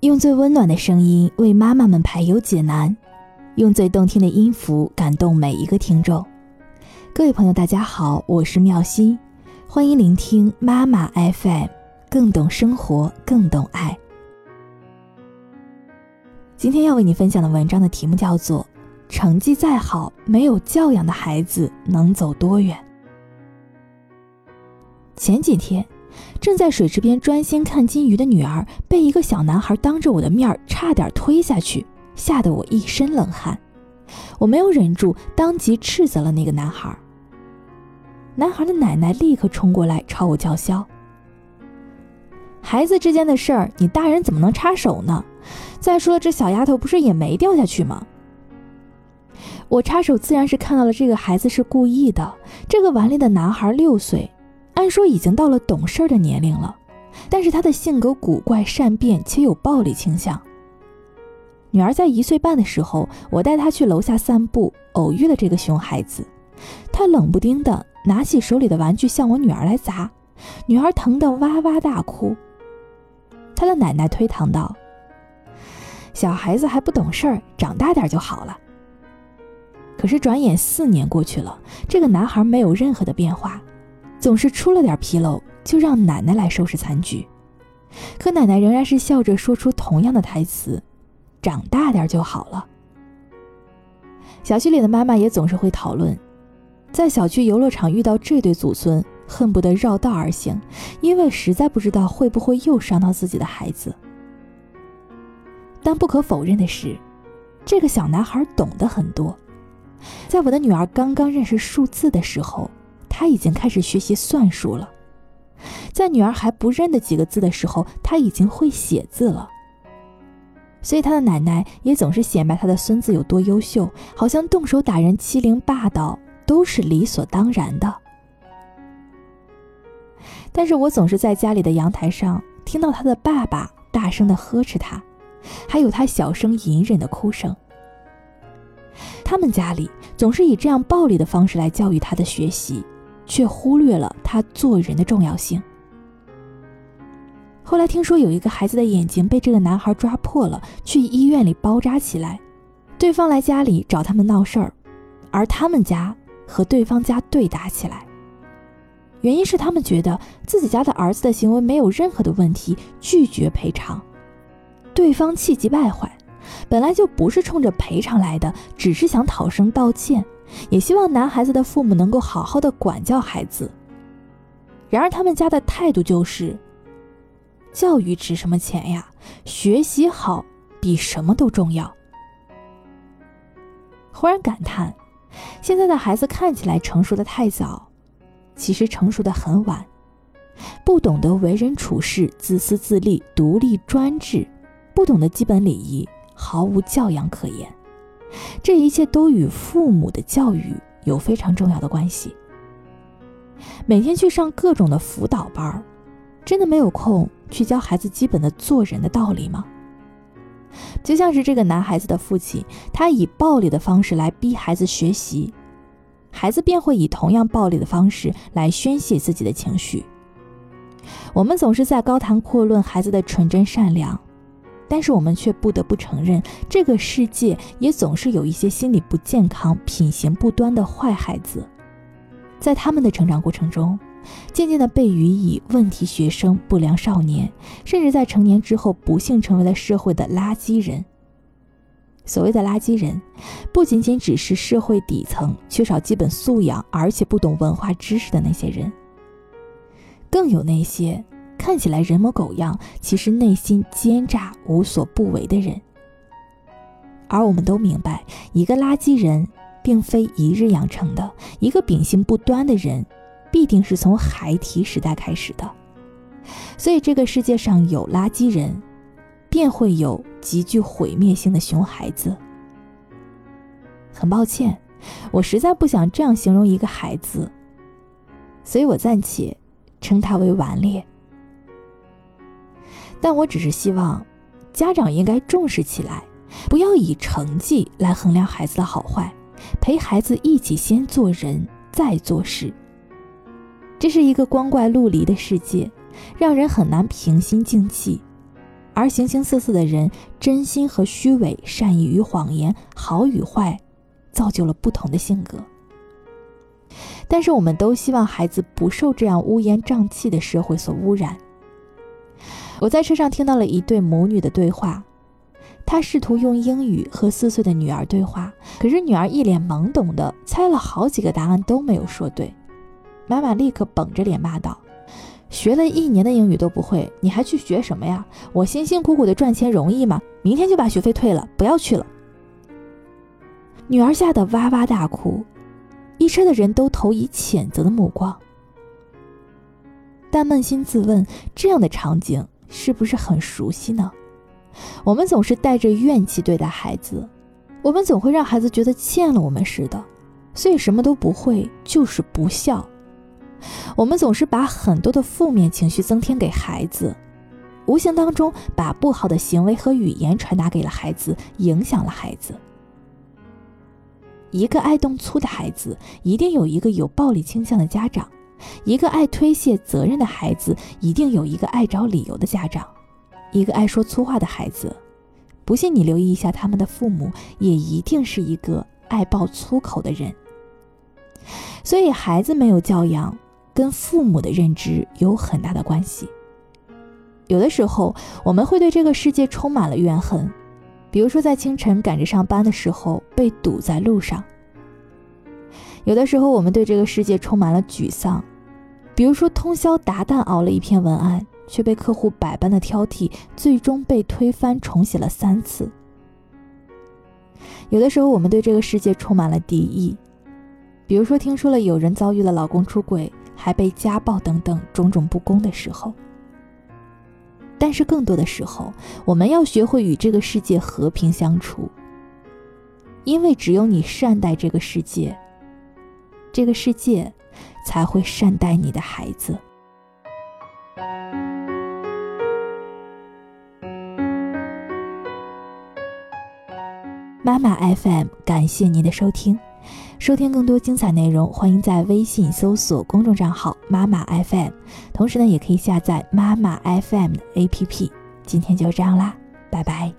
用最温暖的声音为妈妈们排忧解难，用最动听的音符感动每一个听众。各位朋友，大家好，我是妙心，欢迎聆听妈妈 FM，更懂生活，更懂爱。今天要为你分享的文章的题目叫做《成绩再好，没有教养的孩子能走多远》。前几天。正在水池边专心看金鱼的女儿，被一个小男孩当着我的面差点推下去，吓得我一身冷汗。我没有忍住，当即斥责了那个男孩。男孩的奶奶立刻冲过来朝我叫嚣：“孩子之间的事儿，你大人怎么能插手呢？再说了，这小丫头不是也没掉下去吗？”我插手自然是看到了这个孩子是故意的。这个顽劣的男孩六岁。按说已经到了懂事的年龄了，但是他的性格古怪善变且有暴力倾向。女儿在一岁半的时候，我带她去楼下散步，偶遇了这个熊孩子。他冷不丁的拿起手里的玩具向我女儿来砸，女儿疼得哇哇大哭。他的奶奶推搪道：“小孩子还不懂事儿，长大点就好了。”可是转眼四年过去了，这个男孩没有任何的变化。总是出了点纰漏，就让奶奶来收拾残局。可奶奶仍然是笑着说出同样的台词：“长大点就好了。”小区里的妈妈也总是会讨论，在小区游乐场遇到这对祖孙，恨不得绕道而行，因为实在不知道会不会又伤到自己的孩子。但不可否认的是，这个小男孩懂得很多。在我的女儿刚刚认识数字的时候。她已经开始学习算术了，在女儿还不认得几个字的时候，她已经会写字了。所以她的奶奶也总是显摆她的孙子有多优秀，好像动手打人欺凌霸道都是理所当然的。但是我总是在家里的阳台上听到她的爸爸大声的呵斥她，还有她小声隐忍的哭声。他们家里总是以这样暴力的方式来教育他的学习。却忽略了他做人的重要性。后来听说有一个孩子的眼睛被这个男孩抓破了，去医院里包扎起来。对方来家里找他们闹事儿，而他们家和对方家对打起来。原因是他们觉得自己家的儿子的行为没有任何的问题，拒绝赔偿。对方气急败坏，本来就不是冲着赔偿来的，只是想讨声道歉。也希望男孩子的父母能够好好的管教孩子。然而他们家的态度就是：教育值什么钱呀？学习好比什么都重要。忽然感叹，现在的孩子看起来成熟的太早，其实成熟的很晚。不懂得为人处事，自私自利、独立专制，不懂得基本礼仪，毫无教养可言。这一切都与父母的教育有非常重要的关系。每天去上各种的辅导班，真的没有空去教孩子基本的做人的道理吗？就像是这个男孩子的父亲，他以暴力的方式来逼孩子学习，孩子便会以同样暴力的方式来宣泄自己的情绪。我们总是在高谈阔论孩子的纯真善良。但是我们却不得不承认，这个世界也总是有一些心理不健康、品行不端的坏孩子，在他们的成长过程中，渐渐的被予以问题学生、不良少年，甚至在成年之后不幸成为了社会的垃圾人。所谓的垃圾人，不仅仅只是社会底层缺少基本素养，而且不懂文化知识的那些人，更有那些。看起来人模狗样，其实内心奸诈无所不为的人。而我们都明白，一个垃圾人并非一日养成的，一个秉性不端的人，必定是从孩提时代开始的。所以，这个世界上有垃圾人，便会有极具毁灭性的熊孩子。很抱歉，我实在不想这样形容一个孩子，所以我暂且称他为顽劣。但我只是希望，家长应该重视起来，不要以成绩来衡量孩子的好坏，陪孩子一起先做人，再做事。这是一个光怪陆离的世界，让人很难平心静气。而形形色色的人，真心和虚伪，善意与谎言，好与坏，造就了不同的性格。但是，我们都希望孩子不受这样乌烟瘴气的社会所污染。我在车上听到了一对母女的对话，她试图用英语和四岁的女儿对话，可是女儿一脸懵懂的猜了好几个答案都没有说对。妈妈立刻绷着脸骂道。学了一年的英语都不会，你还去学什么呀？我辛辛苦苦的赚钱容易吗？明天就把学费退了，不要去了。女儿吓得哇哇大哭，一车的人都投以谴责的目光。但扪心自问，这样的场景是不是很熟悉呢？我们总是带着怨气对待孩子，我们总会让孩子觉得欠了我们似的，所以什么都不会就是不孝。我们总是把很多的负面情绪增添给孩子，无形当中把不好的行为和语言传达给了孩子，影响了孩子。一个爱动粗的孩子，一定有一个有暴力倾向的家长；一个爱推卸责任的孩子，一定有一个爱找理由的家长；一个爱说粗话的孩子，不信你留意一下他们的父母，也一定是一个爱爆粗口的人。所以，孩子没有教养。跟父母的认知有很大的关系。有的时候，我们会对这个世界充满了怨恨，比如说在清晨赶着上班的时候被堵在路上；有的时候，我们对这个世界充满了沮丧，比如说通宵达旦熬了一篇文案，却被客户百般的挑剔，最终被推翻重写了三次；有的时候，我们对这个世界充满了敌意，比如说听说了有人遭遇了老公出轨。还被家暴等等种种不公的时候，但是更多的时候，我们要学会与这个世界和平相处，因为只有你善待这个世界，这个世界才会善待你的孩子。妈妈 FM，感谢您的收听。收听更多精彩内容，欢迎在微信搜索公众账号“妈妈 FM”，同时呢，也可以下载妈妈 FM 的 APP。今天就这样啦，拜拜。